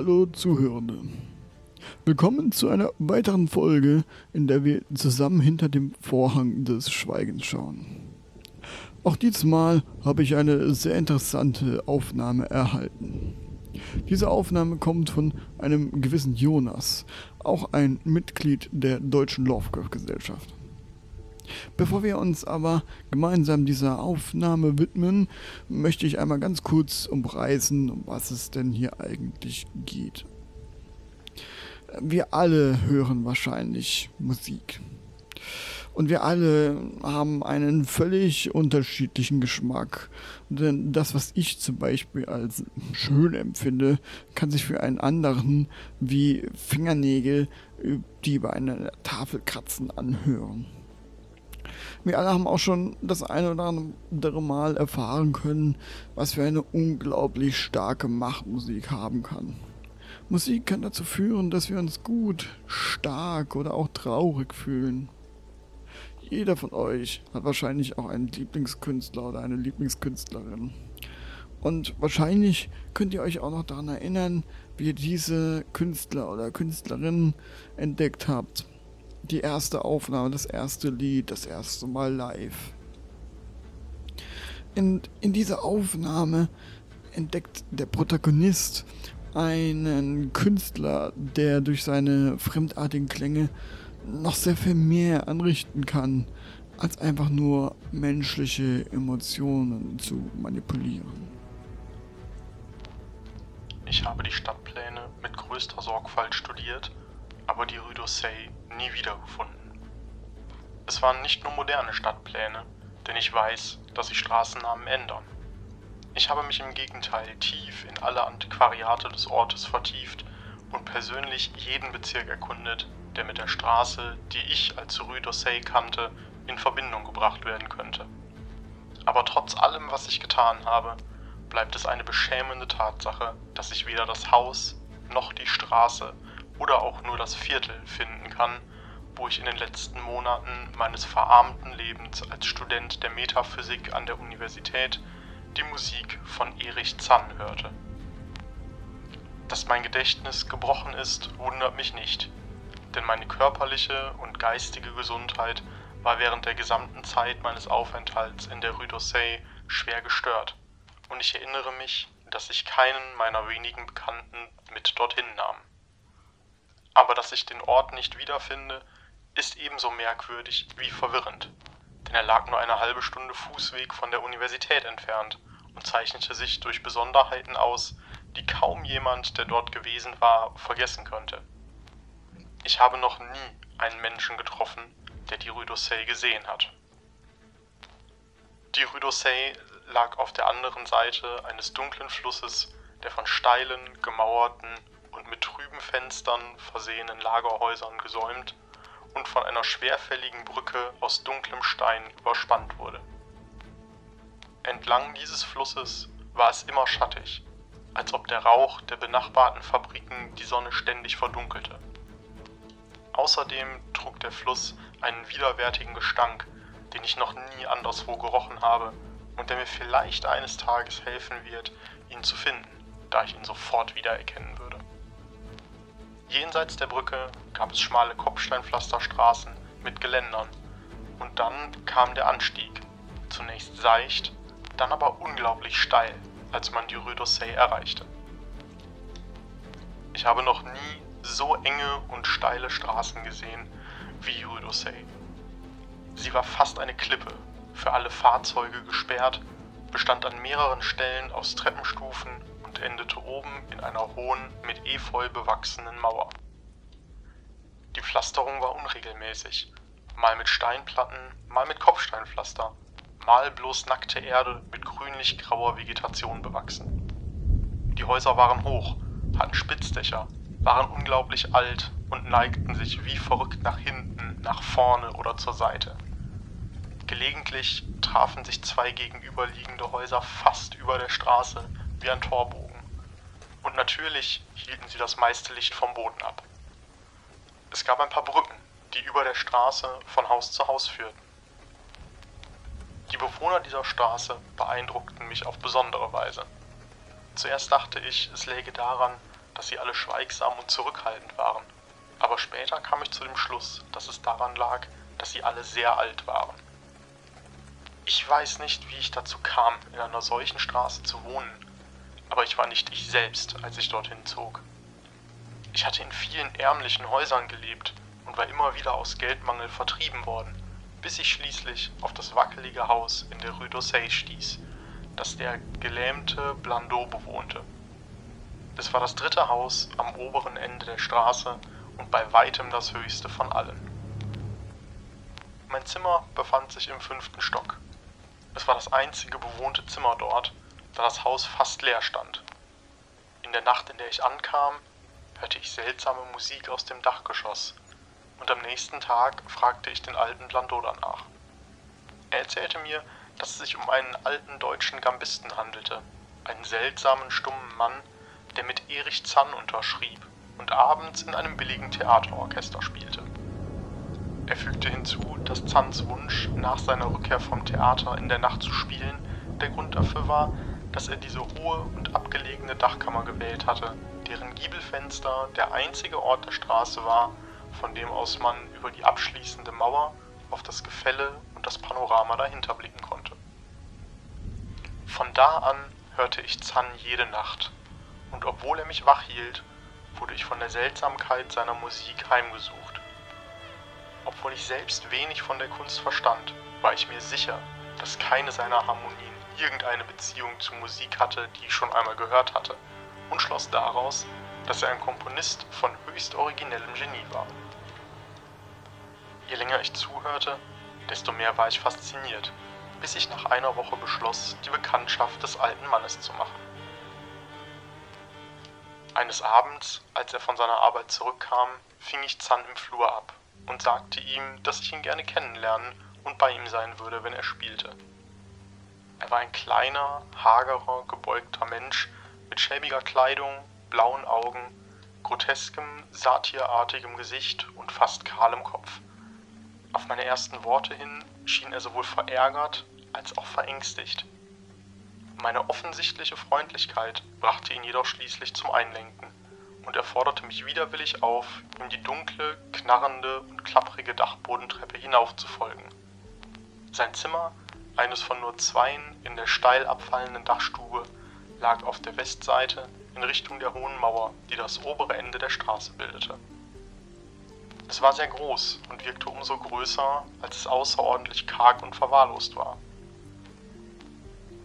Hallo Zuhörende. Willkommen zu einer weiteren Folge, in der wir zusammen hinter dem Vorhang des Schweigens schauen. Auch diesmal habe ich eine sehr interessante Aufnahme erhalten. Diese Aufnahme kommt von einem gewissen Jonas, auch ein Mitglied der Deutschen Lovecraft-Gesellschaft. Bevor wir uns aber gemeinsam dieser Aufnahme widmen, möchte ich einmal ganz kurz umreißen, um was es denn hier eigentlich geht. Wir alle hören wahrscheinlich Musik. Und wir alle haben einen völlig unterschiedlichen Geschmack. Denn das, was ich zum Beispiel als schön empfinde, kann sich für einen anderen wie Fingernägel, die über eine Tafel kratzen, anhören. Wir alle haben auch schon das eine oder andere Mal erfahren können, was für eine unglaublich starke Macht Musik haben kann. Musik kann dazu führen, dass wir uns gut, stark oder auch traurig fühlen. Jeder von euch hat wahrscheinlich auch einen Lieblingskünstler oder eine Lieblingskünstlerin. Und wahrscheinlich könnt ihr euch auch noch daran erinnern, wie ihr diese Künstler oder Künstlerin entdeckt habt die erste Aufnahme, das erste Lied, das erste Mal live. In, in dieser Aufnahme entdeckt der Protagonist einen Künstler, der durch seine fremdartigen Klänge noch sehr viel mehr anrichten kann, als einfach nur menschliche Emotionen zu manipulieren. Ich habe die Stadtpläne mit größter Sorgfalt studiert aber die Rue d'Orsay nie wiedergefunden. Es waren nicht nur moderne Stadtpläne, denn ich weiß, dass sich Straßennamen ändern. Ich habe mich im Gegenteil tief in alle Antiquariate des Ortes vertieft und persönlich jeden Bezirk erkundet, der mit der Straße, die ich als Rue d'Orsay kannte, in Verbindung gebracht werden könnte. Aber trotz allem, was ich getan habe, bleibt es eine beschämende Tatsache, dass ich weder das Haus noch die Straße oder auch nur das Viertel finden kann, wo ich in den letzten Monaten meines verarmten Lebens als Student der Metaphysik an der Universität die Musik von Erich Zann hörte. Dass mein Gedächtnis gebrochen ist, wundert mich nicht, denn meine körperliche und geistige Gesundheit war während der gesamten Zeit meines Aufenthalts in der Rue d'Orsay schwer gestört, und ich erinnere mich, dass ich keinen meiner wenigen Bekannten mit dorthin nahm. Aber dass ich den Ort nicht wiederfinde, ist ebenso merkwürdig wie verwirrend, denn er lag nur eine halbe Stunde Fußweg von der Universität entfernt und zeichnete sich durch Besonderheiten aus, die kaum jemand, der dort gewesen war, vergessen könnte. Ich habe noch nie einen Menschen getroffen, der die Rue d'Orsay gesehen hat. Die Rue d'Orsay lag auf der anderen Seite eines dunklen Flusses, der von steilen, gemauerten mit trüben Fenstern versehenen Lagerhäusern gesäumt und von einer schwerfälligen Brücke aus dunklem Stein überspannt wurde. Entlang dieses Flusses war es immer schattig, als ob der Rauch der benachbarten Fabriken die Sonne ständig verdunkelte. Außerdem trug der Fluss einen widerwärtigen Gestank, den ich noch nie anderswo gerochen habe und der mir vielleicht eines Tages helfen wird, ihn zu finden, da ich ihn sofort wiedererkennen. Jenseits der Brücke gab es schmale Kopfsteinpflasterstraßen mit Geländern. Und dann kam der Anstieg. Zunächst seicht, dann aber unglaublich steil, als man die Rue d'Orsay erreichte. Ich habe noch nie so enge und steile Straßen gesehen wie die Rue d'Orsay. Sie war fast eine Klippe, für alle Fahrzeuge gesperrt, bestand an mehreren Stellen aus Treppenstufen und endete oben in einer hohen, mit Efeu bewachsenen Mauer. Die Pflasterung war unregelmäßig, mal mit Steinplatten, mal mit Kopfsteinpflaster, mal bloß nackte Erde mit grünlich-grauer Vegetation bewachsen. Die Häuser waren hoch, hatten Spitzdächer, waren unglaublich alt und neigten sich wie verrückt nach hinten, nach vorne oder zur Seite. Gelegentlich trafen sich zwei gegenüberliegende Häuser fast über der Straße wie ein Torbogen. Und natürlich hielten sie das meiste Licht vom Boden ab. Es gab ein paar Brücken, die über der Straße von Haus zu Haus führten. Die Bewohner dieser Straße beeindruckten mich auf besondere Weise. Zuerst dachte ich, es läge daran, dass sie alle schweigsam und zurückhaltend waren, aber später kam ich zu dem Schluss, dass es daran lag, dass sie alle sehr alt waren. Ich weiß nicht, wie ich dazu kam, in einer solchen Straße zu wohnen, aber ich war nicht ich selbst, als ich dorthin zog. Ich hatte in vielen ärmlichen Häusern gelebt und war immer wieder aus Geldmangel vertrieben worden, bis ich schließlich auf das wackelige Haus in der Rue d'Orsay stieß, das der gelähmte Blandot bewohnte. Es war das dritte Haus am oberen Ende der Straße und bei weitem das höchste von allen. Mein Zimmer befand sich im fünften Stock. Es war das einzige bewohnte Zimmer dort, da das Haus fast leer stand. In der Nacht, in der ich ankam, hörte ich seltsame Musik aus dem Dachgeschoss, und am nächsten Tag fragte ich den alten Blandot danach. Er erzählte mir, dass es sich um einen alten deutschen Gambisten handelte, einen seltsamen, stummen Mann, der mit Erich Zann unterschrieb und abends in einem billigen Theaterorchester spielte. Er fügte hinzu, dass Zanns Wunsch, nach seiner Rückkehr vom Theater in der Nacht zu spielen, der Grund dafür war, dass er diese hohe und abgelegene Dachkammer gewählt hatte, deren Giebelfenster der einzige Ort der Straße war, von dem aus man über die abschließende Mauer auf das Gefälle und das Panorama dahinter blicken konnte. Von da an hörte ich Zan jede Nacht, und obwohl er mich wach hielt, wurde ich von der Seltsamkeit seiner Musik heimgesucht. Obwohl ich selbst wenig von der Kunst verstand, war ich mir sicher, dass keine seiner Harmonien irgendeine Beziehung zu Musik hatte, die ich schon einmal gehört hatte, und schloss daraus, dass er ein Komponist von höchst originellem Genie war. Je länger ich zuhörte, desto mehr war ich fasziniert, bis ich nach einer Woche beschloss, die Bekanntschaft des alten Mannes zu machen. Eines Abends, als er von seiner Arbeit zurückkam, fing ich Zan im Flur ab und sagte ihm, dass ich ihn gerne kennenlernen und bei ihm sein würde, wenn er spielte. Er war ein kleiner, hagerer, gebeugter Mensch mit schäbiger Kleidung, blauen Augen, groteskem, satirartigem Gesicht und fast kahlem Kopf. Auf meine ersten Worte hin schien er sowohl verärgert als auch verängstigt. Meine offensichtliche Freundlichkeit brachte ihn jedoch schließlich zum Einlenken, und er forderte mich widerwillig auf, ihm die dunkle, knarrende und klapprige Dachbodentreppe hinaufzufolgen. Sein Zimmer, eines von nur zweien in der steil abfallenden Dachstube, lag auf der Westseite in Richtung der hohen Mauer, die das obere Ende der Straße bildete. Es war sehr groß und wirkte umso größer, als es außerordentlich karg und verwahrlost war.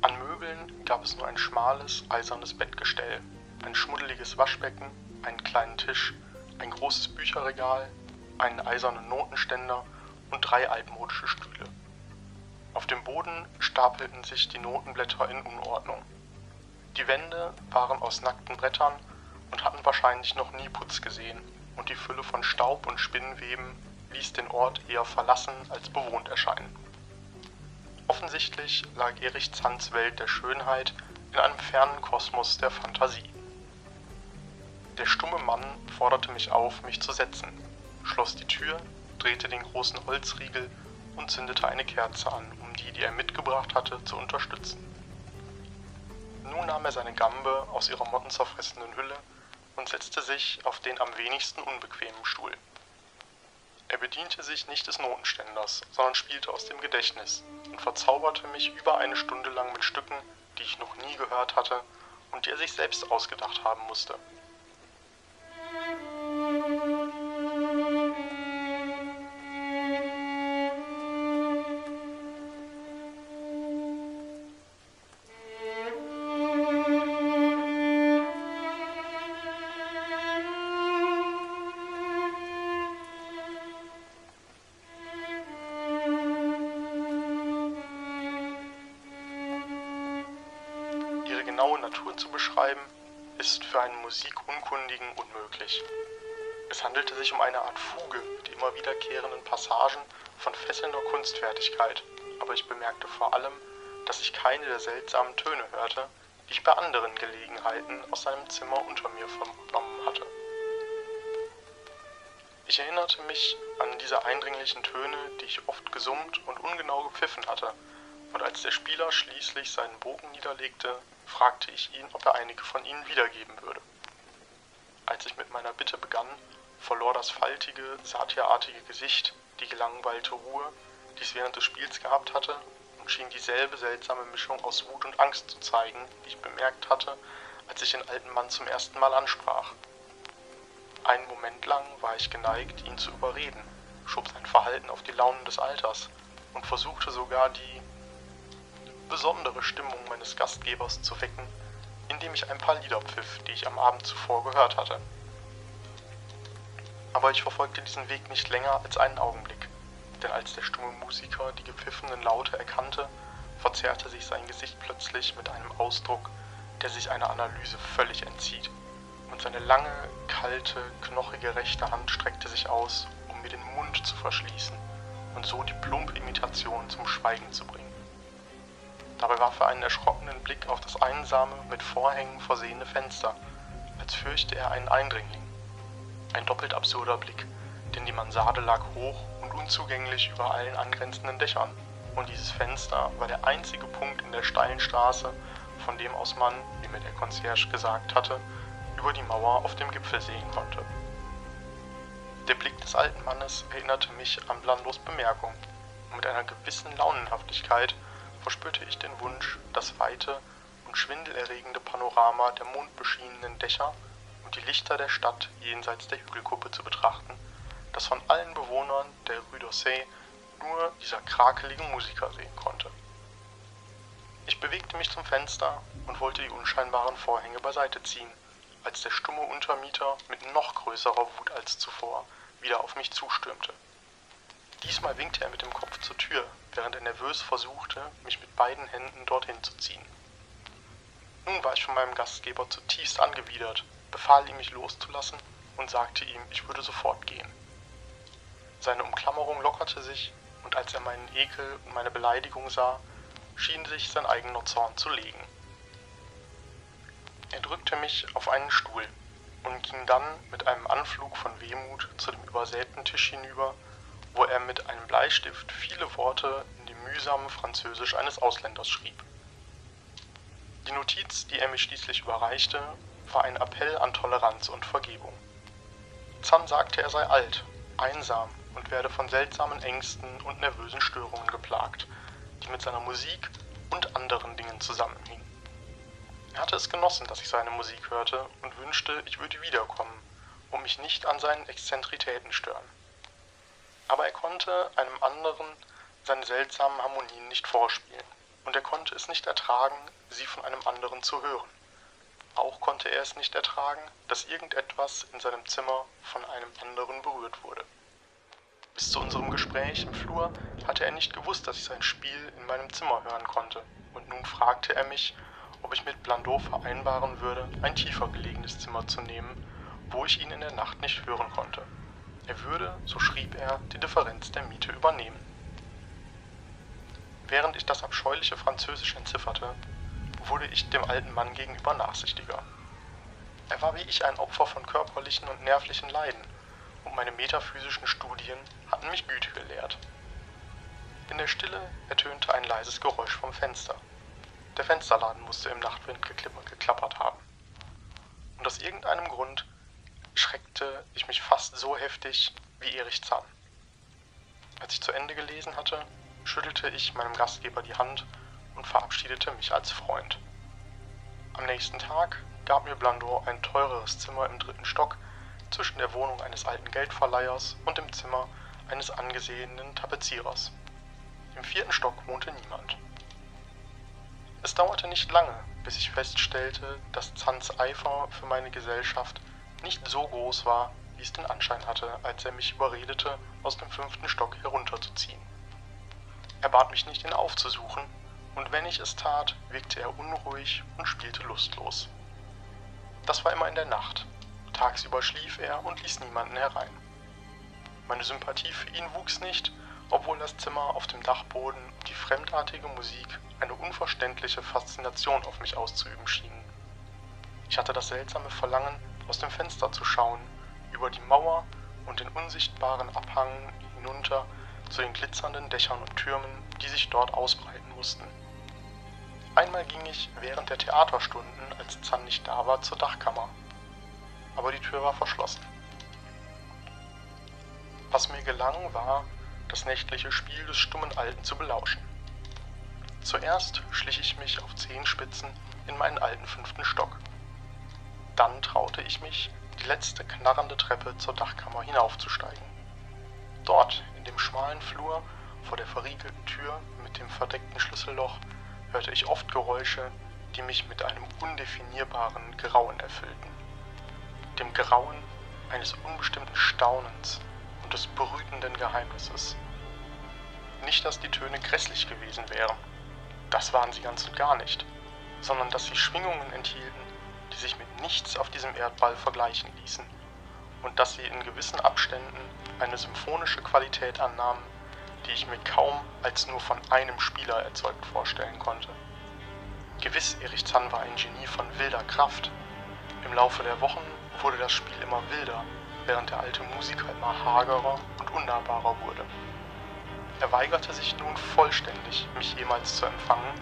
An Möbeln gab es nur ein schmales, eisernes Bettgestell, ein schmuddeliges Waschbecken, einen kleinen Tisch, ein großes Bücherregal, einen eisernen Notenständer und drei altmodische Stühle. Auf dem Boden stapelten sich die Notenblätter in Unordnung. Die Wände waren aus nackten Brettern und hatten wahrscheinlich noch nie Putz gesehen und die Fülle von Staub und Spinnweben ließ den Ort eher verlassen als bewohnt erscheinen. Offensichtlich lag Erich Zands Welt der Schönheit in einem fernen Kosmos der Fantasie. Der stumme Mann forderte mich auf, mich zu setzen, schloss die Tür, drehte den großen Holzriegel und zündete eine Kerze an, um die, die er mitgebracht hatte, zu unterstützen. Nun nahm er seine Gambe aus ihrer mottenzerfressenen Hülle und setzte sich auf den am wenigsten unbequemen Stuhl. Er bediente sich nicht des Notenständers, sondern spielte aus dem Gedächtnis und verzauberte mich über eine Stunde lang mit Stücken, die ich noch nie gehört hatte und die er sich selbst ausgedacht haben musste. Natur zu beschreiben, ist für einen Musikunkundigen unmöglich. Es handelte sich um eine Art Fuge mit immer wiederkehrenden Passagen von fesselnder Kunstfertigkeit, aber ich bemerkte vor allem, dass ich keine der seltsamen Töne hörte, die ich bei anderen Gelegenheiten aus seinem Zimmer unter mir vernommen hatte. Ich erinnerte mich an diese eindringlichen Töne, die ich oft gesummt und ungenau gepfiffen hatte, und als der Spieler schließlich seinen Bogen niederlegte, fragte ich ihn, ob er einige von ihnen wiedergeben würde. Als ich mit meiner Bitte begann, verlor das faltige, satyrartige Gesicht die gelangweilte Ruhe, die es während des Spiels gehabt hatte, und schien dieselbe seltsame Mischung aus Wut und Angst zu zeigen, die ich bemerkt hatte, als ich den alten Mann zum ersten Mal ansprach. Einen Moment lang war ich geneigt, ihn zu überreden, schob sein Verhalten auf die Launen des Alters und versuchte sogar die besondere Stimmung meines Gastgebers zu wecken, indem ich ein paar Lieder pfiff, die ich am Abend zuvor gehört hatte. Aber ich verfolgte diesen Weg nicht länger als einen Augenblick, denn als der stumme Musiker die gepfiffenen Laute erkannte, verzerrte sich sein Gesicht plötzlich mit einem Ausdruck, der sich einer Analyse völlig entzieht, und seine lange, kalte, knochige rechte Hand streckte sich aus, um mir den Mund zu verschließen und so die plumpe Imitation zum Schweigen zu bringen. Dabei warf er einen erschrockenen Blick auf das einsame, mit Vorhängen versehene Fenster, als fürchte er einen Eindringling. Ein doppelt absurder Blick, denn die Mansarde lag hoch und unzugänglich über allen angrenzenden Dächern, und dieses Fenster war der einzige Punkt in der steilen Straße, von dem aus man, wie mir der Concierge gesagt hatte, über die Mauer auf dem Gipfel sehen konnte. Der Blick des alten Mannes erinnerte mich an Blandos Bemerkung, und mit einer gewissen Launenhaftigkeit verspürte ich den Wunsch, das weite und schwindelerregende Panorama der mondbeschienenen Dächer und die Lichter der Stadt jenseits der Hügelkuppe zu betrachten, das von allen Bewohnern der Rue d'Orsay nur dieser krakelige Musiker sehen konnte. Ich bewegte mich zum Fenster und wollte die unscheinbaren Vorhänge beiseite ziehen, als der stumme Untermieter mit noch größerer Wut als zuvor wieder auf mich zustürmte. Diesmal winkte er mit dem Kopf zur Tür, während er nervös versuchte, mich mit beiden Händen dorthin zu ziehen. Nun war ich von meinem Gastgeber zutiefst angewidert, befahl ihm, mich loszulassen und sagte ihm, ich würde sofort gehen. Seine Umklammerung lockerte sich, und als er meinen Ekel und meine Beleidigung sah, schien sich sein eigener Zorn zu legen. Er drückte mich auf einen Stuhl und ging dann mit einem Anflug von Wehmut zu dem übersäten Tisch hinüber, wo er mit einem Bleistift viele Worte in dem mühsamen Französisch eines Ausländers schrieb. Die Notiz, die er mir schließlich überreichte, war ein Appell an Toleranz und Vergebung. Zan sagte, er sei alt, einsam und werde von seltsamen Ängsten und nervösen Störungen geplagt, die mit seiner Musik und anderen Dingen zusammenhingen. Er hatte es genossen, dass ich seine Musik hörte und wünschte, ich würde wiederkommen, um mich nicht an seinen Exzentritäten stören aber er konnte einem anderen seine seltsamen Harmonien nicht vorspielen, und er konnte es nicht ertragen, sie von einem anderen zu hören. Auch konnte er es nicht ertragen, dass irgendetwas in seinem Zimmer von einem anderen berührt wurde. Bis zu unserem Gespräch im Flur hatte er nicht gewusst, dass ich sein Spiel in meinem Zimmer hören konnte, und nun fragte er mich, ob ich mit Blandot vereinbaren würde, ein tiefer gelegenes Zimmer zu nehmen, wo ich ihn in der Nacht nicht hören konnte. Er würde, so schrieb er, die Differenz der Miete übernehmen. Während ich das abscheuliche Französisch entzifferte, wurde ich dem alten Mann gegenüber nachsichtiger. Er war wie ich ein Opfer von körperlichen und nervlichen Leiden, und meine metaphysischen Studien hatten mich Güte gelehrt. In der Stille ertönte ein leises Geräusch vom Fenster. Der Fensterladen musste im Nachtwind geklappert haben. Und aus irgendeinem Grund schreckte ich mich fast so heftig wie Erich Zahn. Als ich zu Ende gelesen hatte, schüttelte ich meinem Gastgeber die Hand und verabschiedete mich als Freund. Am nächsten Tag gab mir Blandor ein teureres Zimmer im dritten Stock zwischen der Wohnung eines alten Geldverleihers und dem Zimmer eines angesehenen Tapezierers. Im vierten Stock wohnte niemand. Es dauerte nicht lange, bis ich feststellte, dass Zans Eifer für meine Gesellschaft nicht so groß war, wie es den Anschein hatte, als er mich überredete, aus dem fünften Stock herunterzuziehen. Er bat mich nicht, ihn aufzusuchen, und wenn ich es tat, wirkte er unruhig und spielte lustlos. Das war immer in der Nacht. Tagsüber schlief er und ließ niemanden herein. Meine Sympathie für ihn wuchs nicht, obwohl das Zimmer auf dem Dachboden und die fremdartige Musik eine unverständliche Faszination auf mich auszuüben schienen. Ich hatte das seltsame Verlangen, aus dem Fenster zu schauen, über die Mauer und den unsichtbaren Abhang hinunter zu den glitzernden Dächern und Türmen, die sich dort ausbreiten mussten. Einmal ging ich während der Theaterstunden, als Zahn nicht da war, zur Dachkammer. aber die Tür war verschlossen. Was mir gelang, war, das nächtliche Spiel des stummen Alten zu belauschen. Zuerst schlich ich mich auf Zehenspitzen in meinen alten fünften Stock. Dann traute ich mich, die letzte knarrende Treppe zur Dachkammer hinaufzusteigen. Dort, in dem schmalen Flur, vor der verriegelten Tür mit dem verdeckten Schlüsselloch, hörte ich oft Geräusche, die mich mit einem undefinierbaren Grauen erfüllten. Dem Grauen eines unbestimmten Staunens und des brütenden Geheimnisses. Nicht, dass die Töne grässlich gewesen wären, das waren sie ganz und gar nicht, sondern dass sie Schwingungen enthielten, die sich mit nichts auf diesem Erdball vergleichen ließen, und dass sie in gewissen Abständen eine symphonische Qualität annahmen, die ich mir kaum als nur von einem Spieler erzeugt vorstellen konnte. Gewiss, Erich Zann war ein Genie von wilder Kraft. Im Laufe der Wochen wurde das Spiel immer wilder, während der alte Musiker immer hagerer und unnahbarer wurde. Er weigerte sich nun vollständig, mich jemals zu empfangen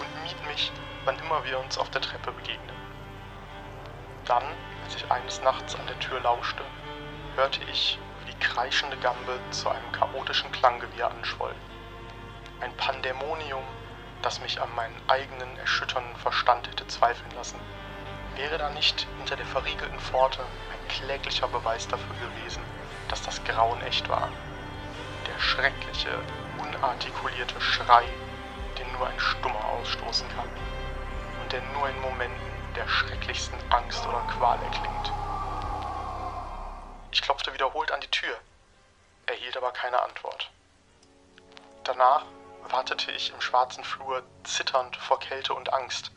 und mied mich, wann immer wir uns auf der Treppe begegneten. Dann, als ich eines Nachts an der Tür lauschte, hörte ich, wie die kreischende Gambe zu einem chaotischen Klanggewirr anschwoll. Ein Pandemonium, das mich an meinen eigenen erschütternden Verstand hätte zweifeln lassen. Wäre da nicht hinter der verriegelten Pforte ein kläglicher Beweis dafür gewesen, dass das Grauen echt war? Der schreckliche, unartikulierte Schrei, den nur ein Stummer ausstoßen kann und der nur in Momenten der schrecklichsten Angst oder Qual erklingt. Ich klopfte wiederholt an die Tür, erhielt aber keine Antwort. Danach wartete ich im schwarzen Flur zitternd vor Kälte und Angst,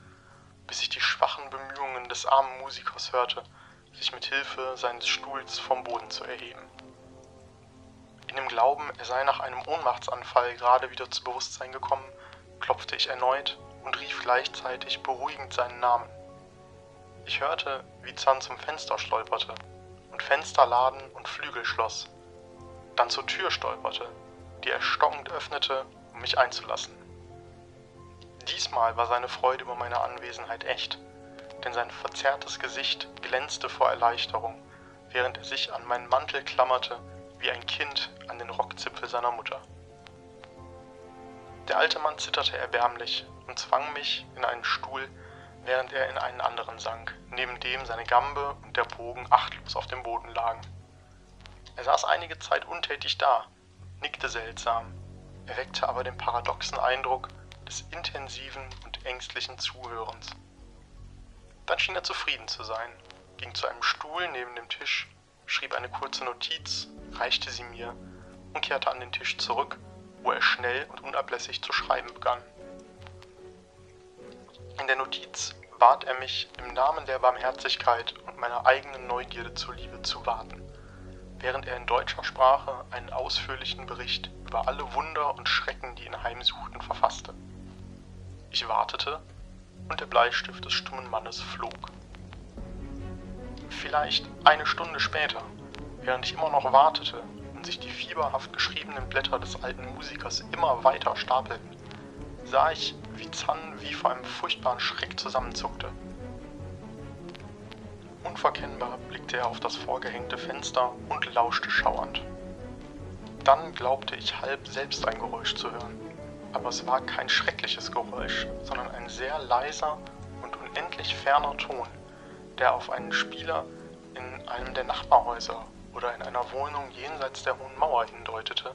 bis ich die schwachen Bemühungen des armen Musikers hörte, sich mit Hilfe seines Stuhls vom Boden zu erheben. In dem Glauben, er sei nach einem Ohnmachtsanfall gerade wieder zu Bewusstsein gekommen, klopfte ich erneut und rief gleichzeitig beruhigend seinen Namen. Ich hörte, wie Zahn zum Fenster stolperte und Fenster laden und Flügel schloss, dann zur Tür stolperte, die er stockend öffnete um mich einzulassen. Diesmal war seine Freude über meine Anwesenheit echt, denn sein verzerrtes Gesicht glänzte vor Erleichterung, während er sich an meinen Mantel klammerte wie ein Kind an den Rockzipfel seiner Mutter. Der alte Mann zitterte erbärmlich und zwang mich in einen Stuhl, während er in einen anderen sank, neben dem seine Gambe und der Bogen achtlos auf dem Boden lagen. Er saß einige Zeit untätig da, nickte seltsam erweckte aber den paradoxen Eindruck des intensiven und ängstlichen Zuhörens. Dann schien er zufrieden zu sein, ging zu einem Stuhl neben dem Tisch, schrieb eine kurze Notiz, reichte sie mir und kehrte an den Tisch zurück, wo er schnell und unablässig zu schreiben begann. In der Notiz bat er mich, im Namen der Barmherzigkeit und meiner eigenen Neugierde zuliebe zu warten während er in deutscher Sprache einen ausführlichen Bericht über alle Wunder und Schrecken, die ihn heimsuchten, verfasste. Ich wartete, und der Bleistift des stummen Mannes flog. Vielleicht eine Stunde später, während ich immer noch wartete und sich die fieberhaft geschriebenen Blätter des alten Musikers immer weiter stapelten, sah ich, wie Zan wie vor einem furchtbaren Schreck zusammenzuckte Unverkennbar blickte er auf das vorgehängte Fenster und lauschte schauernd. Dann glaubte ich halb selbst ein Geräusch zu hören. Aber es war kein schreckliches Geräusch, sondern ein sehr leiser und unendlich ferner Ton, der auf einen Spieler in einem der Nachbarhäuser oder in einer Wohnung jenseits der hohen Mauer hindeutete,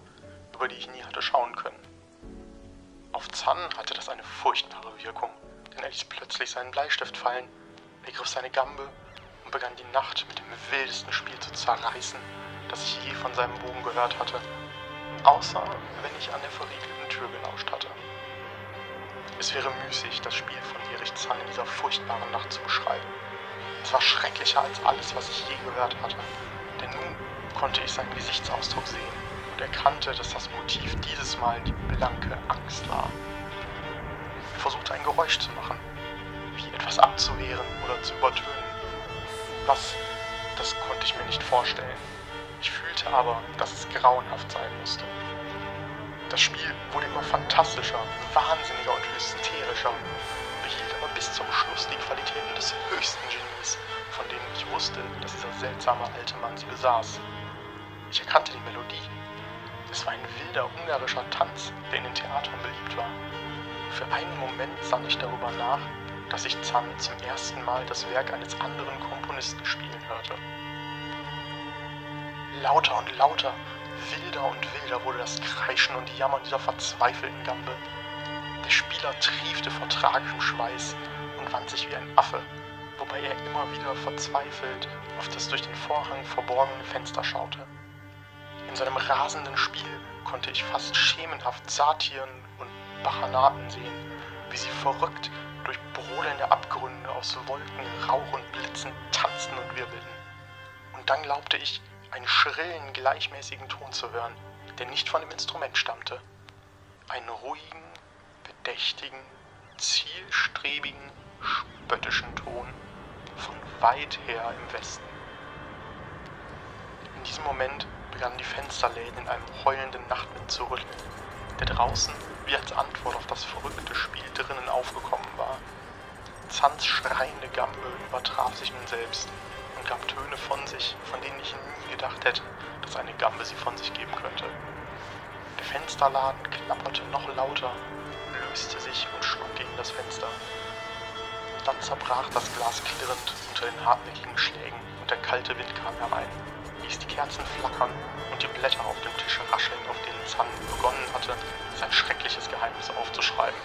über die ich nie hatte schauen können. Auf Zan hatte das eine furchtbare Wirkung, denn er ließ plötzlich seinen Bleistift fallen, ergriff seine Gambe und begann die Nacht mit dem wildesten Spiel zu zerreißen, das ich je von seinem Bogen gehört hatte, außer wenn ich an der verriegelten Tür gelauscht hatte. Es wäre müßig, das Spiel von Erich Zahn in dieser furchtbaren Nacht zu beschreiben. Es war schrecklicher als alles, was ich je gehört hatte, denn nun konnte ich seinen Gesichtsausdruck sehen und erkannte, dass das Motiv dieses Mal die blanke Angst war. Ein Geräusch zu machen, wie etwas abzuwehren oder zu übertönen. Was? Das konnte ich mir nicht vorstellen. Ich fühlte aber, dass es grauenhaft sein musste. Das Spiel wurde immer fantastischer, wahnsinniger und hysterischer, behielt aber bis zum Schluss die Qualitäten des höchsten Genies, von denen ich wusste, dass dieser seltsame alte Mann sie besaß. Ich erkannte die Melodie. Es war ein wilder ungarischer Tanz, der in den Theatern beliebt war. Für einen Moment sann ich darüber nach, dass ich Zahn zum ersten Mal das Werk eines anderen Komponisten spielen hörte. Lauter und lauter, wilder und wilder wurde das Kreischen und Jammern dieser verzweifelten Gambe. Der Spieler triefte vor tragischem Schweiß und wand sich wie ein Affe, wobei er immer wieder verzweifelt auf das durch den Vorhang verborgene Fenster schaute. In seinem rasenden Spiel konnte ich fast schemenhaft Satiren Bachanaten sehen, wie sie verrückt durch brodelnde Abgründe aus Wolken, Rauch und Blitzen tanzten und wirbelten. Und dann glaubte ich, einen schrillen, gleichmäßigen Ton zu hören, der nicht von dem Instrument stammte. Einen ruhigen, bedächtigen, zielstrebigen, spöttischen Ton von weit her im Westen. In diesem Moment begannen die Fensterläden in einem heulenden Nachtwind zu rütteln, der draußen wie als Antwort auf das verrückte Spiel drinnen aufgekommen war. Zans schreiende Gambe übertraf sich nun selbst und gab Töne von sich, von denen ich nie gedacht hätte, dass eine Gambe sie von sich geben könnte. Der Fensterladen klapperte noch lauter, löste sich und schlug gegen das Fenster. Dann zerbrach das Glas klirrend unter den hartnäckigen Schlägen und der kalte Wind kam herein, ließ die Kerzen flackern und die Blätter auf dem Tisch rascheln, auf denen Zan begonnen hatte, sein schreckliches Geheimnis aufzuschreiben.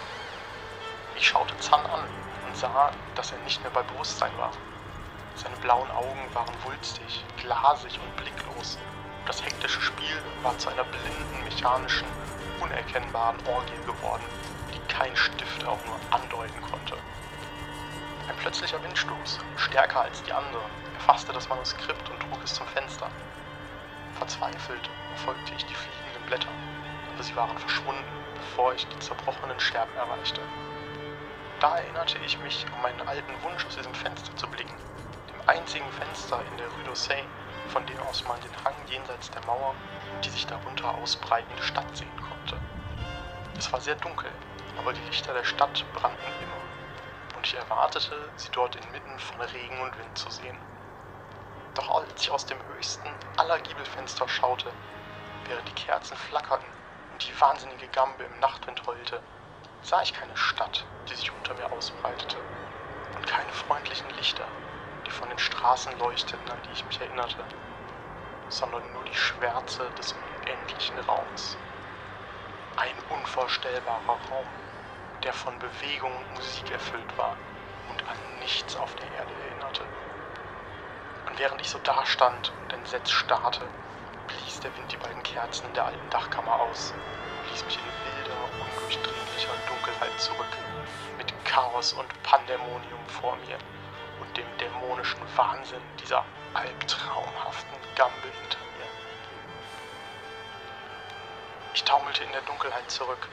Ich schaute Zan an und sah, dass er nicht mehr bei Bewusstsein war. Seine blauen Augen waren wulstig, glasig und blicklos. Das hektische Spiel war zu einer blinden, mechanischen, unerkennbaren Orgie geworden, die kein Stift auch nur andeuten konnte. Ein plötzlicher Windstoß, stärker als die anderen, erfasste das Manuskript und trug es zum Fenster. Verzweifelt folgte ich die fliegenden Blätter, aber sie waren verschwunden, bevor ich die zerbrochenen Scherben erreichte. Da erinnerte ich mich an meinen alten Wunsch, aus diesem Fenster zu blicken, dem einzigen Fenster in der Rue d'Orsay, von dem aus man den Hang jenseits der Mauer und die sich darunter ausbreitende Stadt sehen konnte. Es war sehr dunkel, aber die Lichter der Stadt brannten immer, ich erwartete, sie dort inmitten von Regen und Wind zu sehen. Doch als ich aus dem höchsten aller Giebelfenster schaute, während die Kerzen flackerten und die wahnsinnige Gambe im Nachtwind heulte, sah ich keine Stadt, die sich unter mir ausbreitete, und keine freundlichen Lichter, die von den Straßen leuchteten, an die ich mich erinnerte, sondern nur die Schwärze des unendlichen Raums. Ein unvorstellbarer Raum, der von Bewegung und Musik erfüllt war und an nichts auf der Erde erinnerte. Und während ich so dastand und entsetzt starrte, blies der Wind die beiden Kerzen in der alten Dachkammer aus und ließ mich in wilder, undurchdringlicher Dunkelheit zurück, mit Chaos und Pandemonium vor mir und dem dämonischen Wahnsinn dieser albtraumhaften Gambe hinter mir. Ich taumelte in der Dunkelheit zurück,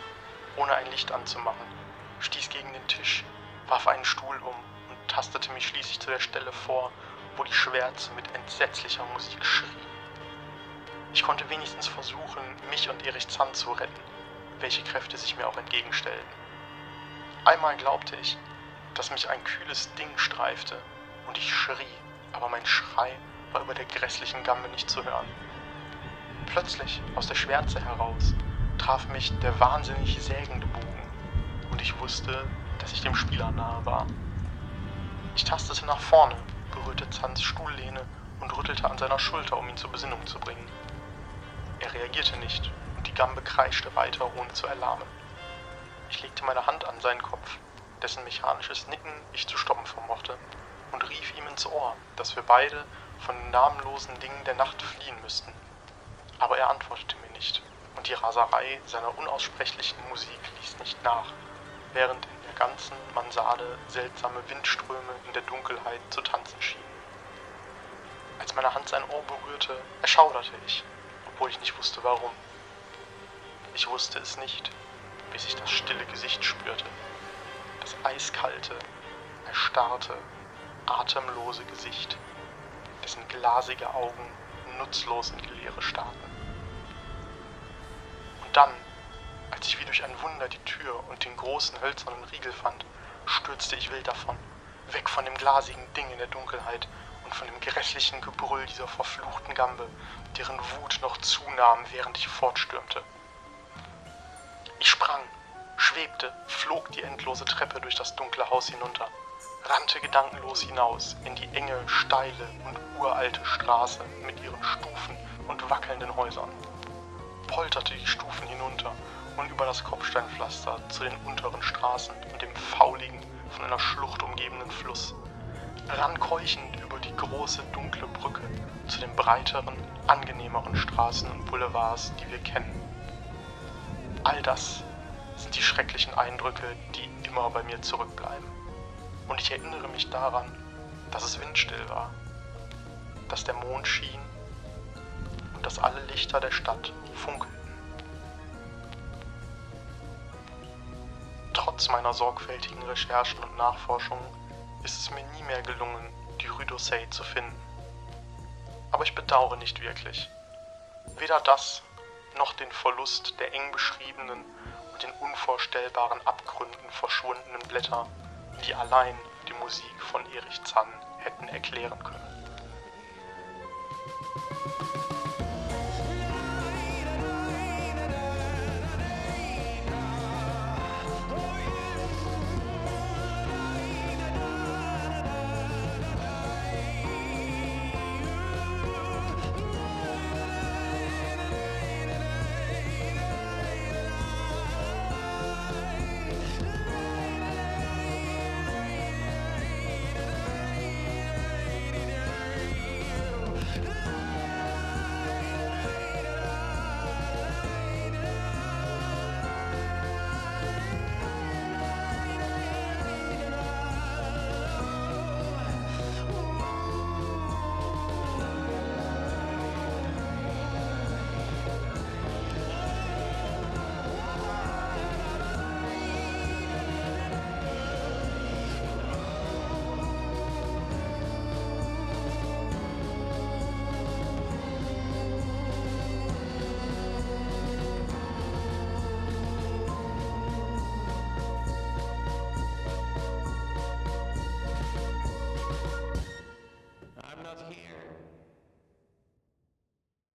ohne ein Licht anzumachen, stieß gegen den Tisch, warf einen Stuhl um und tastete mich schließlich zu der Stelle vor, wo die Schwärze mit entsetzlicher Musik schrie. Ich konnte wenigstens versuchen, mich und Erich Zahn zu retten, welche Kräfte sich mir auch entgegenstellten. Einmal glaubte ich, dass mich ein kühles Ding streifte und ich schrie, aber mein Schrei war über der grässlichen Gamme nicht zu hören. Plötzlich, aus der Schwärze heraus, traf mich der wahnsinnig sägende und ich wusste, dass ich dem Spieler nahe war. Ich tastete nach vorne, berührte Zans Stuhllehne und rüttelte an seiner Schulter, um ihn zur Besinnung zu bringen. Er reagierte nicht und die Gambe kreischte weiter, ohne zu erlahmen. Ich legte meine Hand an seinen Kopf, dessen mechanisches Nicken ich zu stoppen vermochte, und rief ihm ins Ohr, dass wir beide von den namenlosen Dingen der Nacht fliehen müssten. Aber er antwortete mir nicht, und die Raserei seiner unaussprechlichen Musik ließ nicht nach, während in der ganzen Mansarde seltsame Windströme in der Dunkelheit zu tanzen schienen. Als meine Hand sein Ohr berührte, erschauderte ich, obwohl ich nicht wusste warum. Ich wusste es nicht, bis ich das stille Gesicht spürte, das eiskalte, erstarrte, atemlose Gesicht, dessen glasige Augen nutzlos in die Leere starrten. Und dann, als ich wie durch ein Wunder die Tür und den großen hölzernen Riegel fand, stürzte ich wild davon, weg von dem glasigen Ding in der Dunkelheit und von dem grässlichen Gebrüll dieser verfluchten Gambe, deren Wut noch zunahm, während ich fortstürmte. Ich sprang, schwebte, flog die endlose Treppe durch das dunkle Haus hinunter, rannte gedankenlos hinaus in die enge, steile und uralte Straße mit ihren Stufen und wackelnden Häusern, polterte die Stufen hinunter und über das Kopfsteinpflaster zu den unteren Straßen und dem fauligen, von einer Schlucht umgebenen Fluss, rann keuchend über die große, dunkle Brücke zu den breiteren, angenehmeren Straßen und Boulevards, die wir kennen. All das sind die schrecklichen Eindrücke, die immer bei mir zurückbleiben. Und ich erinnere mich daran, dass es windstill war, dass der Mond schien und dass alle Lichter der Stadt funkelten. Trotz meiner sorgfältigen Recherchen und Nachforschungen ist es mir nie mehr gelungen, die Rue d'Orsay zu finden. Aber ich bedauere nicht wirklich. Weder das noch den Verlust der eng beschriebenen und in unvorstellbaren Abgründen verschwundenen Blätter, die allein die Musik von Erich Zann hätten erklären können.